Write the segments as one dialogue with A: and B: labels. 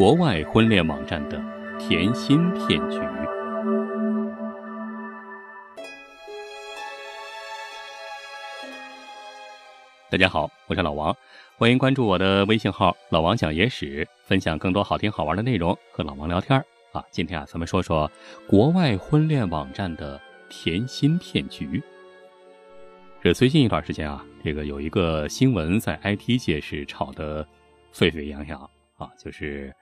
A: 国外婚恋网站的甜心骗局。大家好，我是老王，欢迎关注我的微信号“老王讲野史”，分享更多好听好玩的内容，和老王聊天啊。今天啊，咱们说说国外婚恋网站的甜心骗局。这最近一段时间啊，这个有一个新闻在 IT 界是炒得沸沸扬扬啊，就是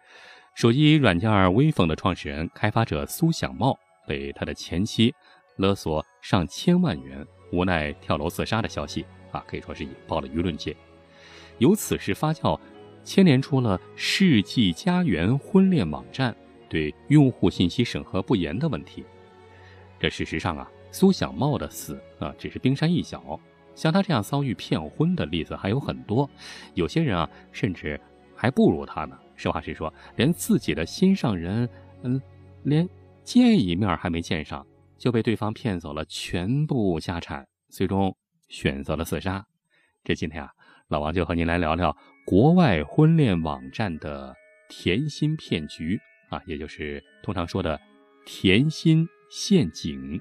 A: 手机软件微风的创始人、开发者苏小茂被他的前妻勒索上千万元，无奈跳楼自杀的消息。啊，可以说是引爆了舆论界，由此事发酵，牵连出了世纪佳缘婚恋网站对用户信息审核不严的问题。这事实上啊，苏小茂的死啊只是冰山一角，像他这样遭遇骗婚的例子还有很多。有些人啊，甚至还不如他呢。实话实说，连自己的心上人，嗯，连见一面还没见上，就被对方骗走了全部家产，最终。选择了自杀，这今天啊，老王就和您来聊聊国外婚恋网站的甜心骗局啊，也就是通常说的甜心陷阱。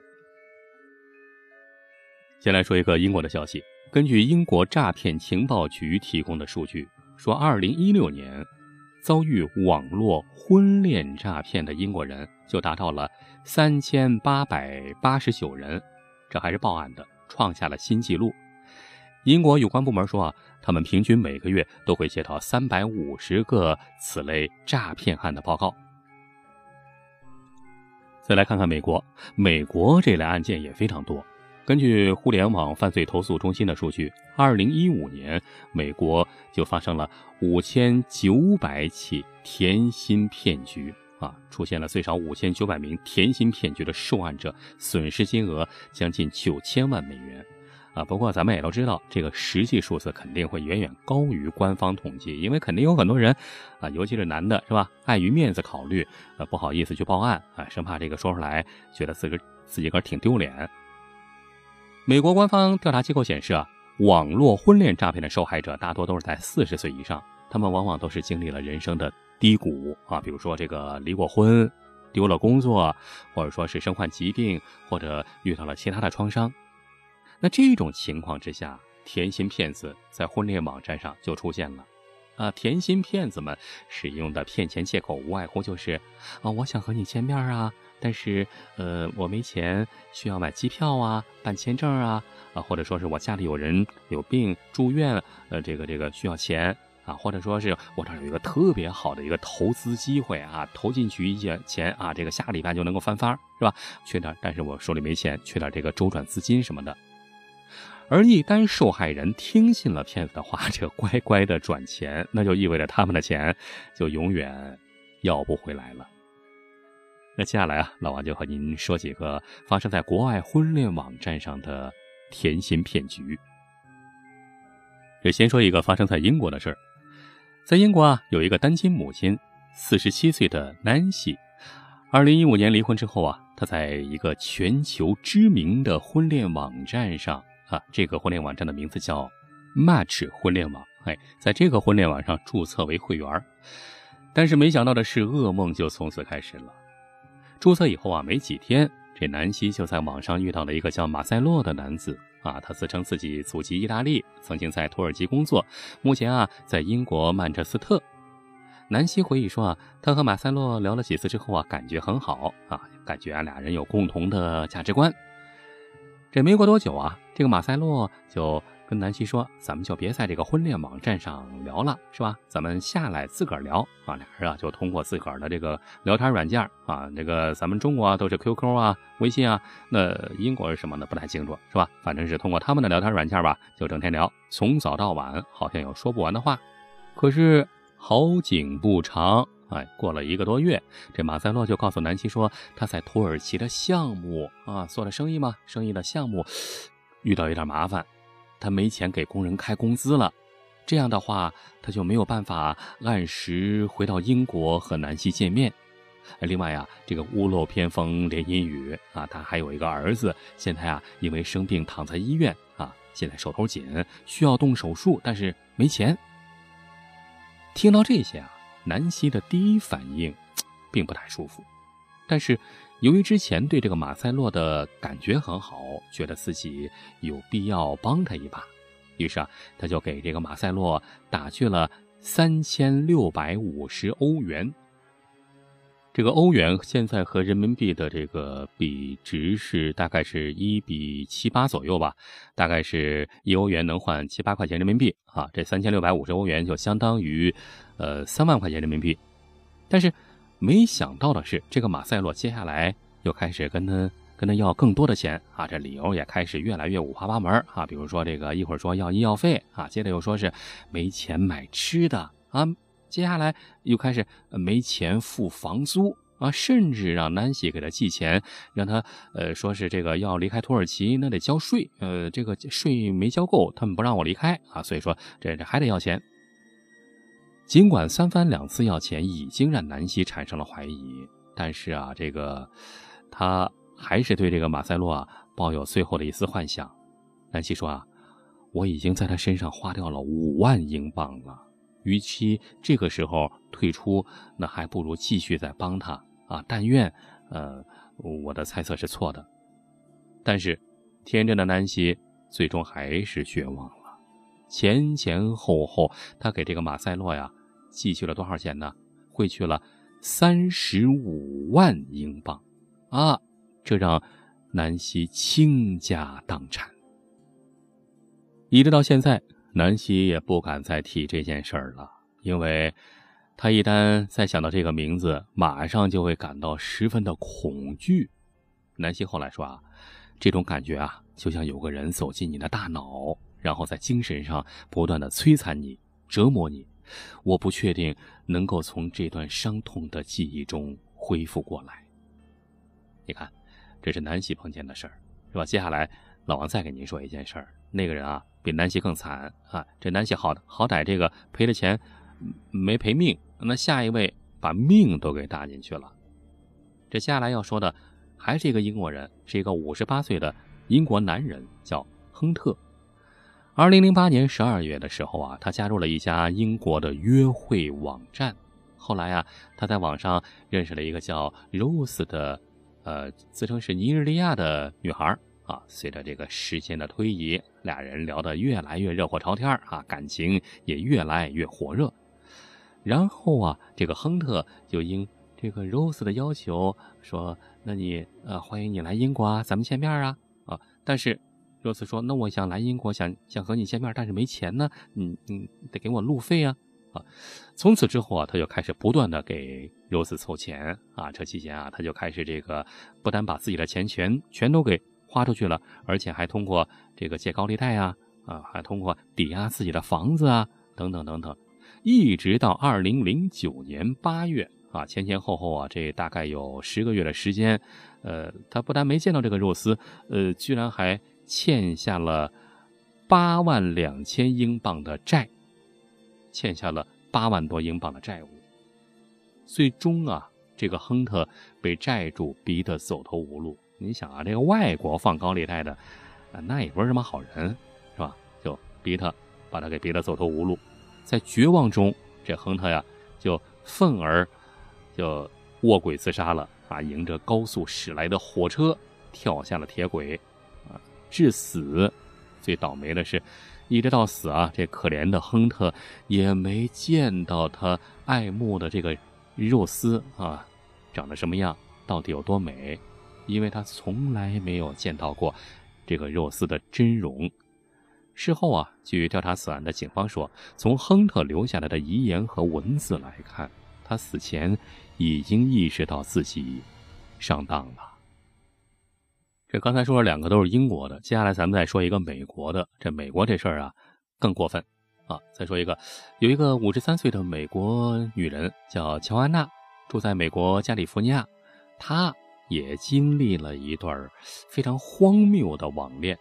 A: 先来说一个英国的消息，根据英国诈骗情报局提供的数据，说二零一六年遭遇网络婚恋诈骗的英国人就达到了三千八百八十九人，这还是报案的。创下了新纪录。英国有关部门说啊，他们平均每个月都会接到三百五十个此类诈骗案的报告。再来看看美国，美国这类案件也非常多。根据互联网犯罪投诉中心的数据，二零一五年美国就发生了五千九百起甜心骗局。啊，出现了最少五千九百名甜心骗局的受案者，损失金额将近九千万美元。啊，不过咱们也都知道，这个实际数字肯定会远远高于官方统计，因为肯定有很多人，啊，尤其是男的，是吧？碍于面子考虑，呃，不好意思去报案，啊，生怕这个说出来觉得自个自己个挺丢脸。美国官方调查机构显示啊，网络婚恋诈骗的受害者大多都是在四十岁以上，他们往往都是经历了人生的。低谷啊，比如说这个离过婚、丢了工作，或者说是身患疾病，或者遇到了其他的创伤。那这种情况之下，甜心骗子在婚恋网站上就出现了。啊，甜心骗子们使用的骗钱借口无外乎就是：啊，我想和你见面啊，但是呃，我没钱，需要买机票啊，办签证啊，啊，或者说是我家里有人有病住院，呃，这个这个需要钱。啊，或者说是我这儿有一个特别好的一个投资机会啊，投进去一些钱啊，这个下个礼拜就能够翻番，是吧？缺点，但是我手里没钱，缺点这个周转资金什么的。而一旦受害人听信了骗子的话，这个乖乖的转钱，那就意味着他们的钱就永远要不回来了。那接下来啊，老王就和您说几个发生在国外婚恋网站上的甜心骗局。这先说一个发生在英国的事儿。在英国啊，有一个单亲母亲，四十七岁的南希。二零一五年离婚之后啊，她在一个全球知名的婚恋网站上啊，这个婚恋网站的名字叫 Match 婚恋网。哎，在这个婚恋网上注册为会员。但是没想到的是，噩梦就从此开始了。注册以后啊，没几天，这南希就在网上遇到了一个叫马塞洛的男子。啊，他自称自己祖籍意大利，曾经在土耳其工作，目前啊在英国曼彻斯特。南希回忆说啊，他和马塞洛聊了几次之后啊，感觉很好啊，感觉啊俩人有共同的价值观。这没过多久啊，这个马塞洛就。跟南希说：“咱们就别在这个婚恋网站上聊了，是吧？咱们下来自个儿聊啊。”俩人啊就通过自个儿的这个聊天软件啊，这个咱们中国啊都是 QQ 啊、微信啊，那英国是什么呢？不太清楚，是吧？反正是通过他们的聊天软件吧，就整天聊，从早到晚，好像有说不完的话。可是好景不长，哎，过了一个多月，这马塞洛就告诉南希说，他在土耳其的项目啊，做了生意嘛，生意的项目遇到一点麻烦。他没钱给工人开工资了，这样的话，他就没有办法按时回到英国和南希见面。另外呀，这个屋漏偏逢连阴雨啊，他还有一个儿子，现在啊因为生病躺在医院啊，现在手头紧，需要动手术，但是没钱。听到这些啊，南希的第一反应 并不太舒服，但是由于之前对这个马塞洛的感觉很好，觉得自己有必要帮他一把，于是啊，他就给这个马塞洛打去了三千六百五十欧元。这个欧元现在和人民币的这个比值是大概是一比七八左右吧，大概是一欧元能换七八块钱人民币啊。这三千六百五十欧元就相当于，呃，三万块钱人民币。但是没想到的是，这个马塞洛接下来又开始跟他跟他要更多的钱啊，这理由也开始越来越五花八门啊。比如说这个一会儿说要医药费啊，接着又说是没钱买吃的啊。接下来又开始没钱付房租啊，甚至让南希给他寄钱，让他呃说是这个要离开土耳其，那得交税，呃这个税没交够，他们不让我离开啊，所以说这这还得要钱。尽管三番两次要钱已经让南希产生了怀疑，但是啊，这个他还是对这个马塞洛啊抱有最后的一丝幻想。南希说啊，我已经在他身上花掉了五万英镑了。与其这个时候退出，那还不如继续再帮他啊！但愿，呃，我的猜测是错的。但是，天真的南希最终还是绝望。前前后后，他给这个马塞洛呀寄去了多少钱呢？汇去了三十五万英镑啊！这让南希倾家荡产。一直到现在。南希也不敢再提这件事儿了，因为他一旦再想到这个名字，马上就会感到十分的恐惧。南希后来说啊，这种感觉啊，就像有个人走进你的大脑，然后在精神上不断的摧残你、折磨你。我不确定能够从这段伤痛的记忆中恢复过来。你看，这是南希碰见的事儿，是吧？接下来，老王再给您说一件事儿。那个人啊，比南希更惨啊！这南希好好歹这个赔了钱，没赔命。那下一位把命都给搭进去了。这接下来要说的还是一个英国人，是一个五十八岁的英国男人，叫亨特。二零零八年十二月的时候啊，他加入了一家英国的约会网站。后来啊，他在网上认识了一个叫 Rose 的，呃，自称是尼日利亚的女孩。啊，随着这个时间的推移，俩人聊得越来越热火朝天啊，感情也越来越火热。然后啊，这个亨特就应这个 Rose 的要求说：“那你呃，欢迎你来英国啊，咱们见面啊。”啊，但是 Rose 说：“那我想来英国，想想和你见面，但是没钱呢，你你得给我路费啊。”啊，从此之后啊，他就开始不断的给 Rose 凑钱啊。这期间啊，他就开始这个不但把自己的钱全全都给。花出去了，而且还通过这个借高利贷啊，啊，还通过抵押自己的房子啊，等等等等，一直到二零零九年八月啊，前前后后啊，这大概有十个月的时间，呃，他不但没见到这个肉丝，呃，居然还欠下了八万两千英镑的债，欠下了八万多英镑的债务，最终啊，这个亨特被债主逼得走投无路。你想啊，这个外国放高利贷的，那也不是什么好人，是吧？就逼他，把他给逼得走投无路，在绝望中，这亨特呀，就愤而就卧轨自杀了啊！迎着高速驶来的火车，跳下了铁轨，致死。最倒霉的是，一直到死啊，这可怜的亨特也没见到他爱慕的这个肉丝啊，长得什么样，到底有多美。因为他从来没有见到过这个肉丝的真容。事后啊，据调查此案的警方说，从亨特留下来的遗言和文字来看，他死前已经意识到自己上当了。这刚才说了两个都是英国的，接下来咱们再说一个美国的。这美国这事儿啊，更过分啊！再说一个，有一个五十三岁的美国女人叫乔安娜，住在美国加利福尼亚，她。也经历了一段非常荒谬的网恋。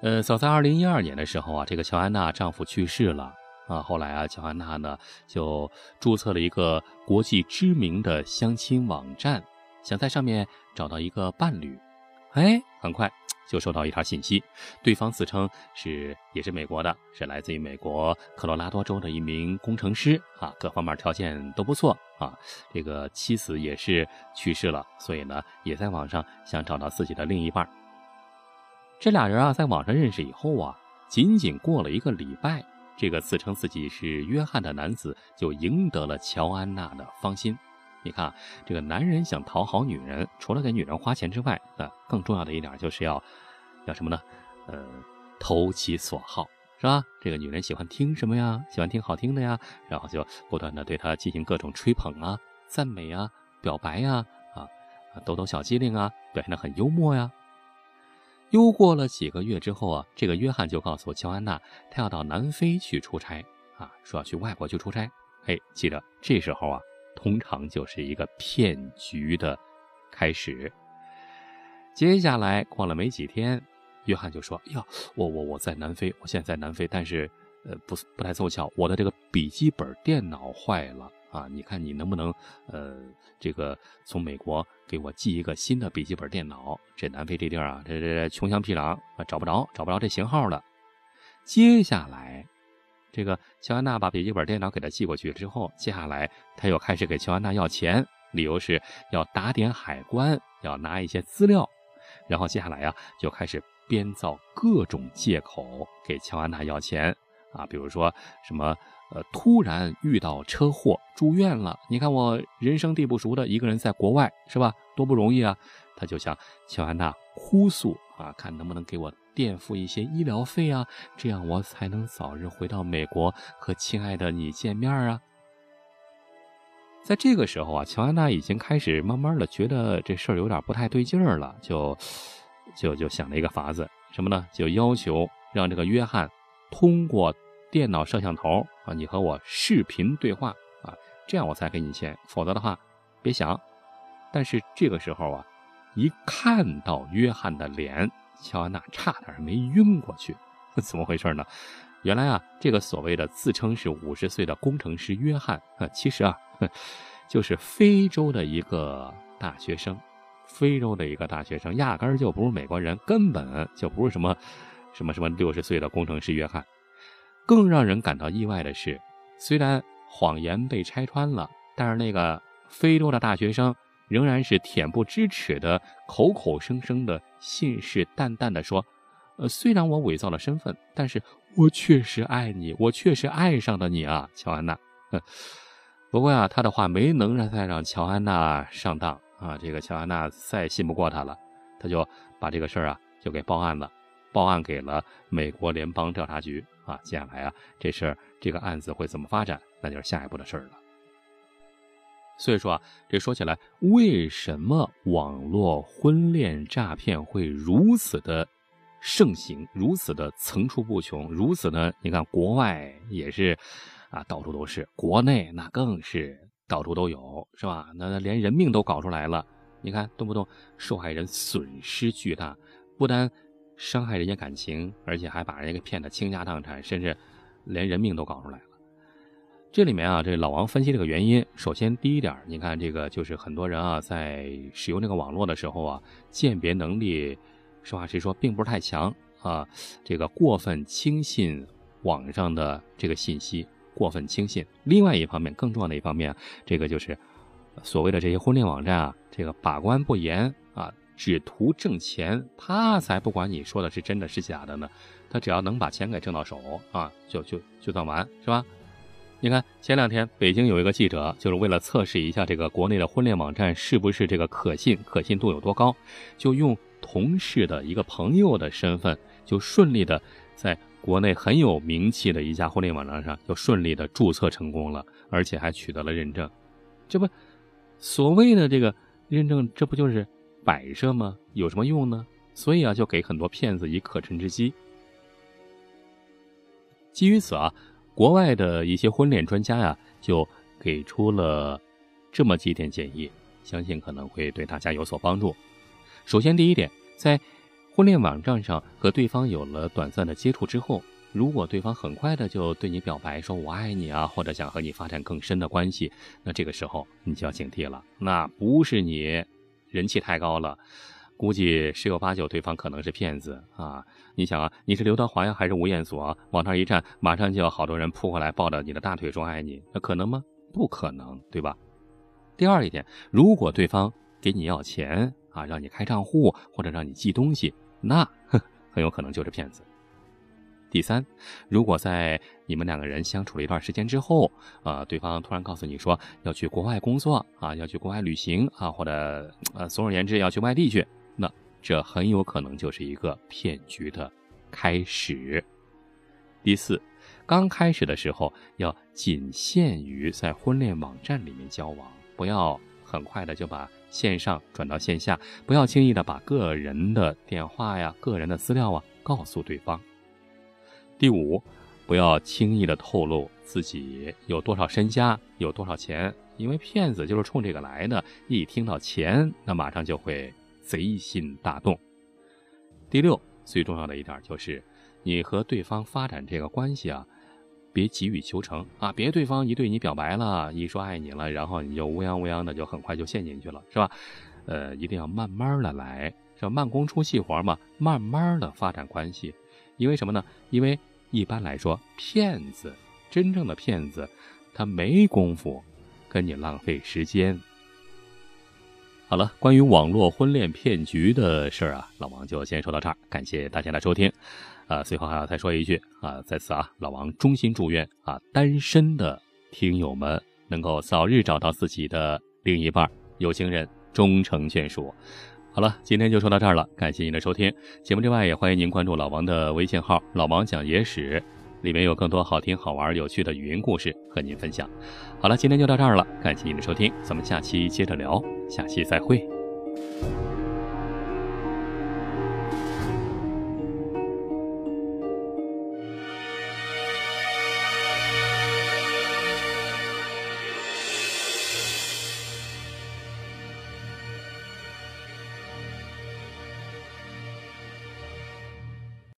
A: 呃，早在二零一二年的时候啊，这个乔安娜丈夫去世了啊。后来啊，乔安娜呢就注册了一个国际知名的相亲网站，想在上面找到一个伴侣。哎，很快就收到一条信息，对方自称是也是美国的，是来自于美国科罗拉多州的一名工程师啊，各方面条件都不错啊。这个妻子也是去世了，所以呢，也在网上想找到自己的另一半。这俩人啊，在网上认识以后啊，仅仅过了一个礼拜，这个自称自己是约翰的男子就赢得了乔安娜的芳心。你看，这个男人想讨好女人，除了给女人花钱之外，那更重要的一点就是要，要什么呢？呃，投其所好，是吧？这个女人喜欢听什么呀？喜欢听好听的呀，然后就不断的对她进行各种吹捧啊、赞美啊、表白呀，啊，抖抖小机灵啊，表现的很幽默呀。又过了几个月之后啊，这个约翰就告诉乔安娜，他要到南非去出差啊，说要去外国去出差。哎，记得这时候啊。通常就是一个骗局的开始。接下来过了没几天，约翰就说：“呀，我我我在南非，我现在在南非，但是呃不不太凑巧，我的这个笔记本电脑坏了啊！你看你能不能呃这个从美国给我寄一个新的笔记本电脑？这南非这地儿啊，这这穷乡僻壤啊，找不着找不着这型号了。接下来。”这个乔安娜把笔记本电脑给他寄过去之后，接下来他又开始给乔安娜要钱，理由是要打点海关，要拿一些资料。然后接下来呀，就开始编造各种借口给乔安娜要钱啊，比如说什么呃，突然遇到车祸住院了，你看我人生地不熟的一个人在国外是吧，多不容易啊。他就向乔安娜哭诉啊，看能不能给我。垫付一些医疗费啊，这样我才能早日回到美国和亲爱的你见面啊。在这个时候啊，乔安娜已经开始慢慢的觉得这事儿有点不太对劲儿了，就就就想了一个法子，什么呢？就要求让这个约翰通过电脑摄像头啊，你和我视频对话啊，这样我才给你钱，否则的话别想。但是这个时候啊，一看到约翰的脸。乔安娜差点没晕过去，怎么回事呢？原来啊，这个所谓的自称是五十岁的工程师约翰，其实啊，就是非洲的一个大学生，非洲的一个大学生，压根儿就不是美国人，根本就不是什么什么什么六十岁的工程师约翰。更让人感到意外的是，虽然谎言被拆穿了，但是那个非洲的大学生。仍然是恬不知耻的，口口声声的信誓旦旦的说：“呃，虽然我伪造了身份，但是我确实爱你，我确实爱上了你啊，乔安娜。”不过呀，他的话没能让再让乔安娜上当啊。这个乔安娜再信不过他了，他就把这个事儿啊就给报案了，报案给了美国联邦调查局啊。接下来啊，这事儿这个案子会怎么发展，那就是下一步的事儿了。所以说啊，这说起来，为什么网络婚恋诈骗会如此的盛行，如此的层出不穷，如此呢，你看国外也是，啊，到处都是，国内那更是到处都有，是吧？那连人命都搞出来了，你看动不动受害人损失巨大，不单伤害人家感情，而且还把人家给骗得倾家荡产，甚至连人命都搞出来了。这里面啊，这老王分析这个原因。首先，第一点，你看这个就是很多人啊，在使用这个网络的时候啊，鉴别能力，实话实说，并不是太强啊。这个过分轻信网上的这个信息，过分轻信。另外一方面，更重要的一方面，这个就是所谓的这些婚恋网站啊，这个把关不严啊，只图挣钱，他才不管你说的是真的是假的呢。他只要能把钱给挣到手啊，就就就算完，是吧？你看，前两天北京有一个记者，就是为了测试一下这个国内的婚恋网站是不是这个可信，可信度有多高，就用同事的一个朋友的身份，就顺利的在国内很有名气的一家婚恋网站上，就顺利的注册成功了，而且还取得了认证。这不，所谓的这个认证，这不就是摆设吗？有什么用呢？所以啊，就给很多骗子以可乘之机。基于此啊。国外的一些婚恋专家呀，就给出了这么几点建议，相信可能会对大家有所帮助。首先，第一点，在婚恋网站上和对方有了短暂的接触之后，如果对方很快的就对你表白说“我爱你”啊，或者想和你发展更深的关系，那这个时候你就要警惕了，那不是你人气太高了，估计十有八九对方可能是骗子啊！你想啊，你是刘德华呀，还是吴彦祖啊？往那一站，马上就有好多人扑过来抱着你的大腿说爱你，那可能吗？不可能，对吧？第二一点，如果对方给你要钱啊，让你开账户或者让你寄东西，那很有可能就是骗子。第三，如果在你们两个人相处了一段时间之后，啊，对方突然告诉你说要去国外工作啊，要去国外旅行啊，或者呃，总而言之要去外地去，这很有可能就是一个骗局的开始。第四，刚开始的时候要仅限于在婚恋网站里面交往，不要很快的就把线上转到线下，不要轻易的把个人的电话呀、个人的资料啊告诉对方。第五，不要轻易的透露自己有多少身家，有多少钱，因为骗子就是冲这个来的。一听到钱，那马上就会贼心大动。第六，最重要的一点就是，你和对方发展这个关系啊，别急于求成啊，别对方一对你表白了，一说爱你了，然后你就乌泱乌泱的就很快就陷进去了，是吧？呃，一定要慢慢的来，这慢工出细活嘛，慢慢的发展关系。因为什么呢？因为一般来说，骗子真正的骗子，他没工夫跟你浪费时间。好了，关于网络婚恋骗局的事儿啊，老王就先说到这儿。感谢大家的收听。啊，最后还要再说一句啊，在此啊，老王衷心祝愿啊，单身的听友们能够早日找到自己的另一半，有情人终成眷属。好了，今天就说到这儿了，感谢您的收听。节目之外，也欢迎您关注老王的微信号“老王讲野史”，里面有更多好听、好玩、有趣的语音故事和您分享。好了，今天就到这儿了，感谢您的收听，咱们下期接着聊，下期再会。